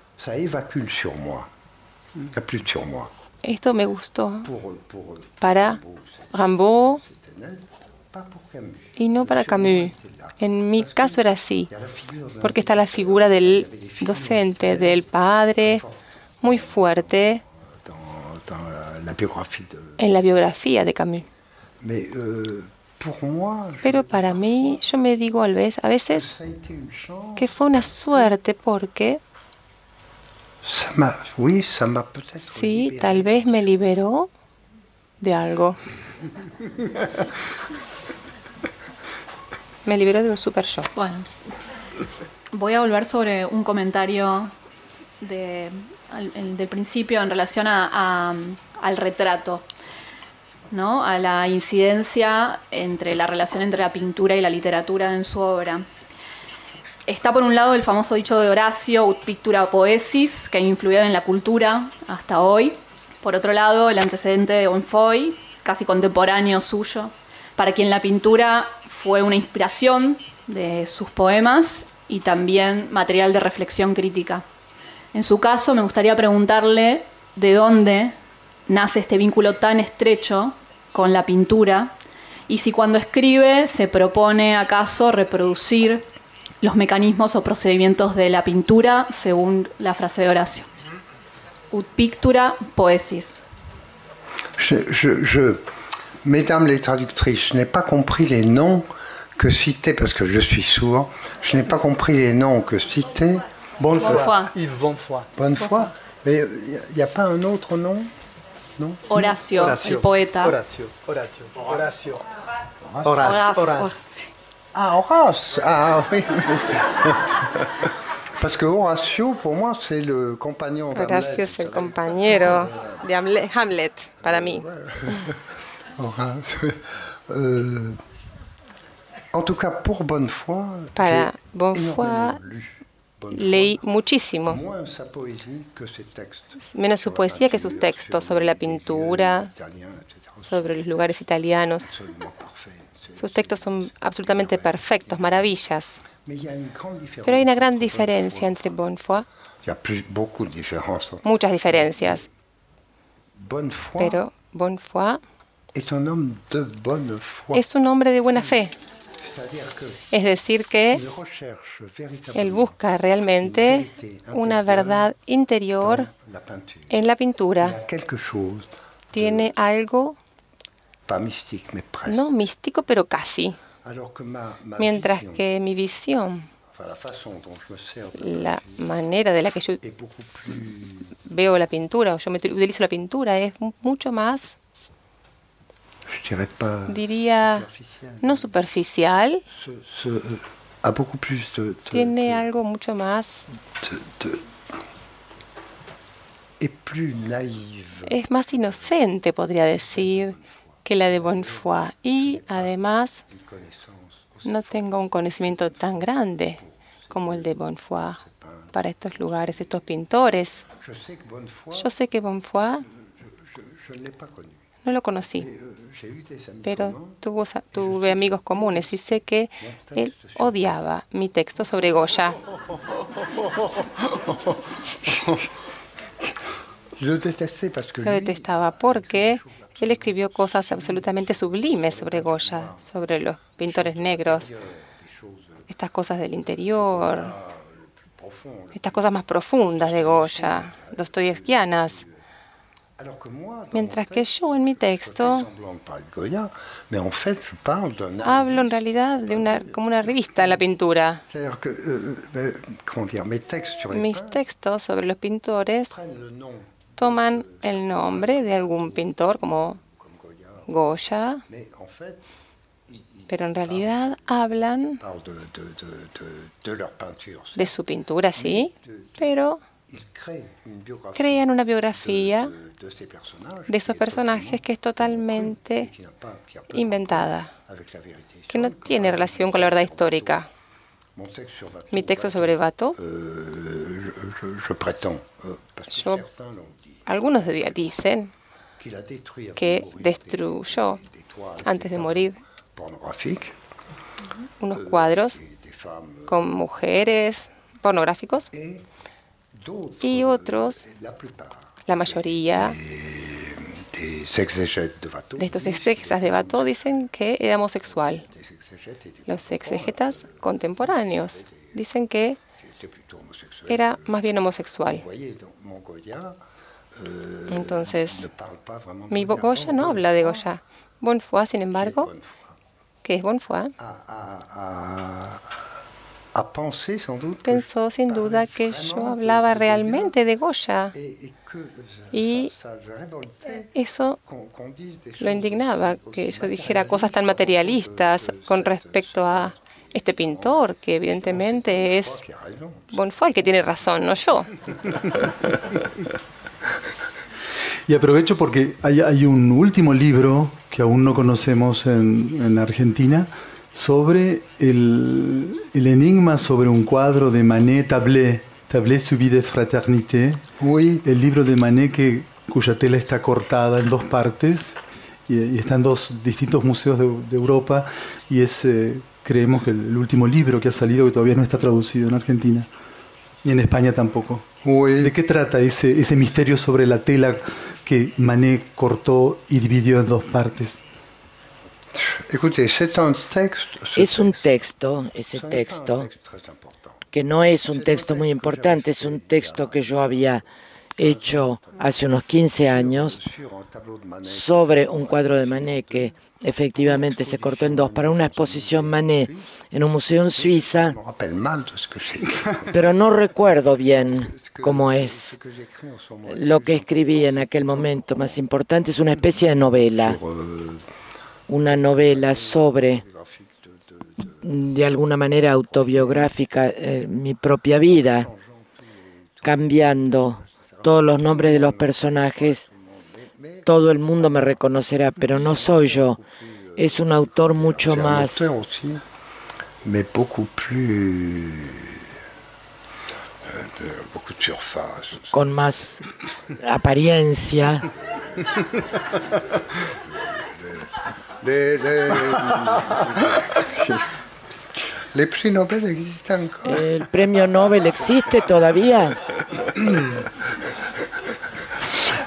F: esto me gustó. Para Rimbaud y no para Camus. En mi caso era así, porque está la figura del docente, del padre, muy fuerte en la biografía de Camus. Pero para mí, yo me digo a veces que fue una suerte porque sí, tal vez me liberó de algo. Me liberó de un super show.
A: Bueno, voy a volver sobre un comentario de, del principio en relación al retrato a la incidencia entre la relación entre la pintura y la literatura en su obra. Está por un lado el famoso dicho de Horacio, ut pictura poesis, que ha influido en la cultura hasta hoy. Por otro lado, el antecedente de Bonfoy, casi contemporáneo suyo, para quien la pintura fue una inspiración de sus poemas y también material de reflexión crítica. En su caso, me gustaría preguntarle de dónde nace este vínculo tan estrecho con la pintura y si cuando escribe se propone acaso reproducir los mecanismos o procedimientos de la pintura según la frase de Horacio. Ut pictura poesis.
E: Je, je, je, mesdames les traductrices, je n'ai pas compris les noms que citaient, parce que je suis sourd, je n'ai pas compris les noms que citaient.
D: Bonne foi.
E: Yves Bonnefoy. Bonne foi. Mais il n'y a pas un autre nom ¿no?
A: Horacio, Horacio, el poeta.
D: Horacio, Horacio, Horacio. Horacio. Horace.
E: Ah, Horace. Ah, oui. Parce que Horacio, pour moi, c'est le compagnon
F: Horacio es el compañero de Hamlet, para mí.
E: Horace. Euh, en tout cas, pour Bonnefoy,
F: para Bonnefoy, leí muchísimo, menos su poesía que sus textos sobre la pintura, sobre los lugares italianos. Sus textos son absolutamente perfectos, maravillas. Pero hay una gran diferencia entre Bonnefoy. Muchas diferencias. Pero Bonnefoy es un hombre de buena fe. Es decir, que él busca realmente una verdad interior en la pintura. Tiene algo, no místico, pero casi. Mientras que mi visión, la manera de la que yo veo la pintura, o yo me utilizo la pintura, es mucho más diría, no superficial, tiene algo mucho más. es más inocente, podría decir, que la de Bonfoy. Y además, no tengo un conocimiento tan grande como el de Bonfoy para estos lugares, estos pintores. Yo sé que Bonfoy no lo conocí, pero tuvo, tuve amigos comunes y sé que él odiaba mi texto sobre Goya. Lo detestaba porque él escribió cosas absolutamente sublimes sobre Goya, sobre los pintores negros, estas cosas del interior, estas cosas más profundas de Goya, dostoyevskianas. Mientras que yo en mi texto hablo en realidad de una como una revista la pintura. Mis textos sobre los pintores toman el nombre de algún pintor como Goya, pero en realidad hablan de su pintura, sí, pero crean una biografía de esos personajes que es totalmente inventada, que no tiene relación con la verdad histórica. Mi texto sobre Bato, algunos dicen que destruyó antes de morir. unos cuadros con mujeres pornográficos y otros, la mayoría de estos exegetas de Bato dicen que era homosexual. Los exegetas contemporáneos dicen que era más bien homosexual. Entonces, mi Goya no habla de Goya. Bonfoy, sin embargo, ¿qué es Bonfoy? Pensó sin duda que yo hablaba realmente de Goya y eso lo indignaba, que yo dijera cosas tan materialistas con respecto a este pintor, que evidentemente es Bonfoy, que tiene razón, no yo.
D: Y aprovecho porque hay, un último libro que aún no conocemos en Argentina, sobre el, enigma sobre un cuadro de Manet Tablé, Tablé su vida de fraternité. El libro de Manet que, cuya tela está cortada en dos partes y, está en dos distintos museos de, Europa y es, eh, creemos, que el, último libro que ha salido que todavía no está traducido en Argentina y en España tampoco. ¿De qué trata ese, ese misterio sobre la tela que Manet cortó y dividió en dos partes?
G: Es un texto, ese texto, que no es un texto muy importante, es un texto que yo había hecho hace unos 15 años sobre un cuadro de Manet que efectivamente se cortó en dos para una exposición Manet en un museo en Suiza, pero no recuerdo bien cómo es. Lo que escribí en aquel momento más importante es una especie de novela una novela sobre, de alguna manera autobiográfica, eh, mi propia vida, cambiando todos los nombres de los personajes. Todo el mundo me reconocerá, pero no soy yo. Es un autor mucho más con más apariencia
E: Les, prix Nobel existent encore.
G: ¿El premio Nobel existe todavía?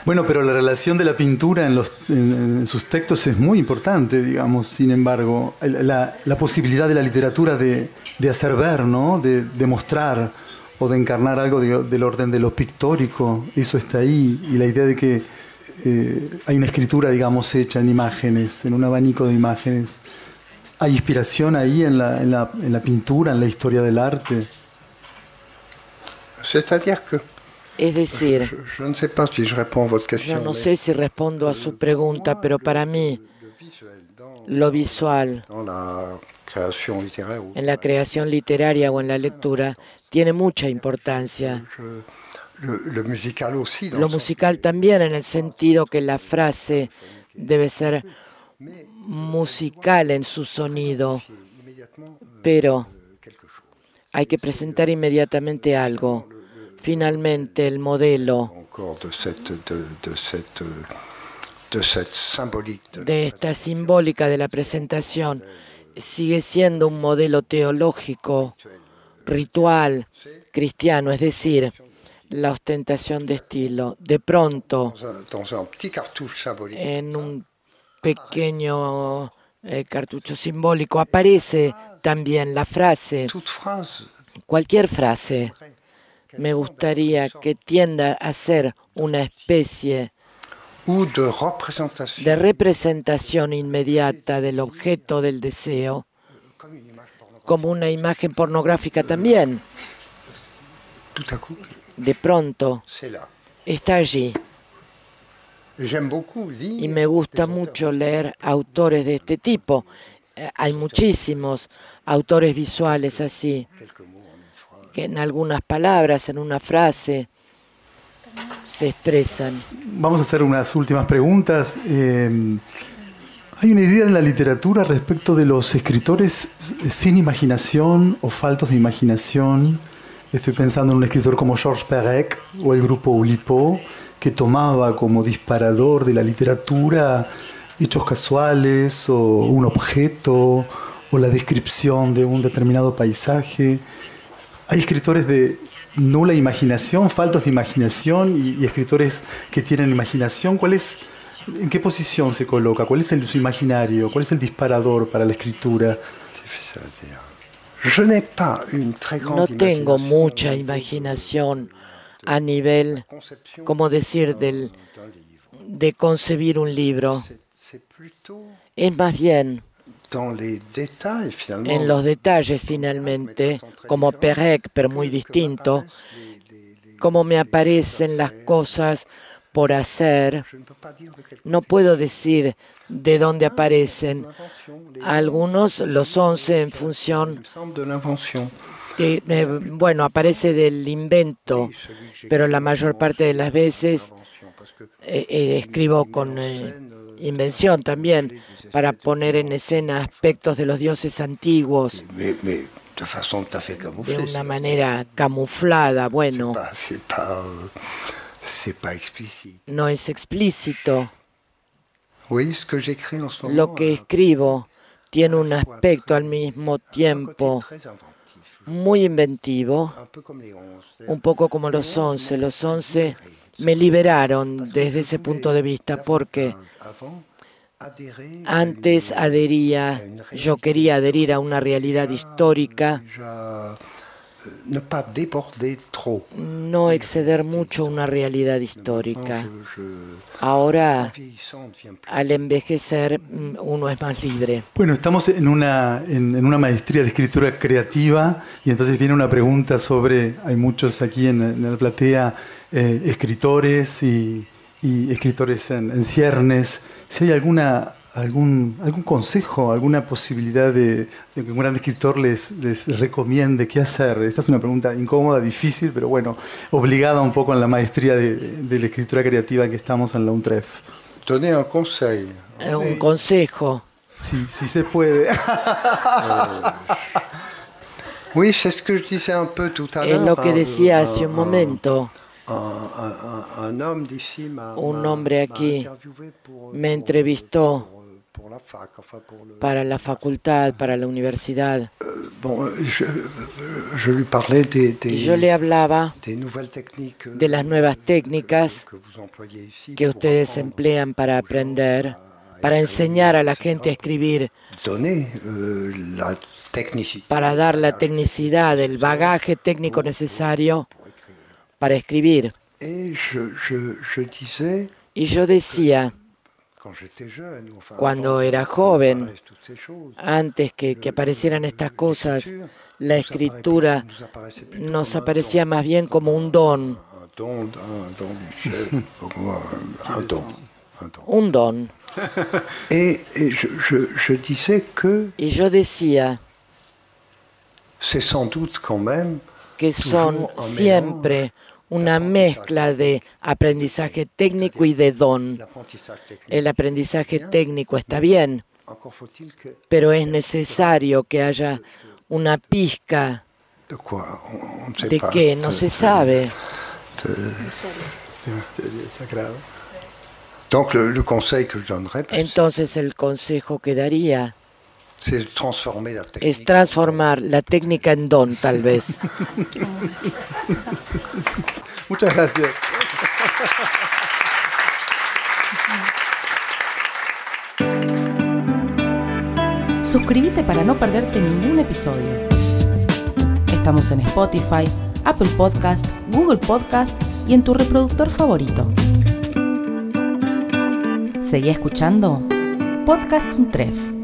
D: Bueno, pero la relación de la pintura en, los, en, sus textos es muy importante, digamos, sin embargo. La, la posibilidad de la literatura de, de, hacer ver, ¿no? De, de mostrar o de encarnar algo del orden de lo pictórico, eso está ahí. Y la idea de que eh, hay una escritura, digamos, hecha en imágenes, en un abanico de imágenes. ¿Hay inspiración ahí en la, en la, en la pintura, en la historia del arte?
E: C'est-à-dire que
G: es decir,
E: si a votre question,
G: yo no sé si respondo a su pregunta, pero para mí lo visual en la creación literaria o en la lectura tiene mucha importancia. Lo musical también en el sentido que la frase debe ser musical en su sonido, pero hay que presentar inmediatamente algo. Finalmente, el modelo de esta simbólica de la presentación sigue siendo un modelo teológico, ritual, cristiano, es decir, la ostentación de estilo. De pronto, en un pequeño eh, cartucho simbólico aparece también la frase, cualquier frase me gustaría que tienda a ser una especie de representación inmediata del objeto del deseo, como una imagen pornográfica también. De pronto, está allí. Y me gusta mucho leer autores de este tipo. Eh, hay muchísimos autores visuales así que en algunas palabras, en una frase, se expresan.
D: Vamos a hacer unas últimas preguntas. Eh, hay una idea en la literatura respecto de los escritores sin imaginación o faltos de imaginación. Estoy pensando en un escritor como Georges Perec o el grupo Oulipo, que tomaba como disparador de la literatura hechos casuales o un objeto o la descripción de un determinado paisaje hay escritores de nula imaginación, faltos de imaginación y, escritores que tienen imaginación. ¿Cuál es, ¿En qué posición se coloca? ¿Cuál es el, su imaginario? ¿Cuál es el disparador para la escritura?
G: No tengo mucha imaginación a nivel, como decir, del, de concebir un libro. Es más bien en los detalles finalmente, como Perec, pero muy distinto, cómo me aparecen las cosas por hacer. No puedo decir de dónde aparecen. Algunos los once en función que, eh, bueno, aparece del invento, pero la mayor parte de las veces eh, eh, escribo con invención también para poner en escena aspectos de los dioses antiguos de una manera camuflada. Bueno, no es explícito. Lo que escribo tiene un aspecto al mismo tiempo muy inventivo, un poco como los once. Los once me liberaron desde ese punto de vista porque antes adhería, yo quería adherir a una realidad histórica, no exceder mucho una realidad histórica. Ahora, al envejecer, mm, uno es más libre.
D: Bueno, estamos en una, en, una maestría de escritura creativa y entonces viene una pregunta sobre, hay muchos aquí en, la platea, eh, escritores y, escritores en, en ciernes si hay alguna, algún, algún consejo, alguna posibilidad de, que un gran escritor les, les recomiende qué hacer. Esta es una pregunta incómoda, difícil, pero bueno, obligada un poco en la maestría de, la escritura creativa que estamos en la UNTREF.
E: Un consejo.
G: Eh, un consejo.
D: Sí, sí se puede.
E: oui, c'est ce que je disais un peu tout à l'heure.
G: Es lo que decía hace un momento. Un hombre aquí me entrevistó para la facultad, para la universidad. Yo le hablaba de las nuevas técnicas que ustedes emplean para aprender, para enseñar a la gente a escribir, para dar la tecnicidad, el bagaje técnico necesario para escribir. Y yo decía, cuando era joven, antes que, aparecieran estas cosas, la escritura nos aparecía más bien como un don. Un don. Y yo decía que son siempre una mezcla de aprendizaje técnico y de don. El aprendizaje técnico está bien, pero es necesario que haya una pizca de que no se sabe. Entonces el consejo que daría es transformar la técnica en don, tal vez.
D: Muchas gracias.
H: Suscríbete para no perderte ningún episodio. Estamos en Spotify, Apple Podcast, Google Podcast y en tu reproductor favorito. Seguí escuchando Podcast Untref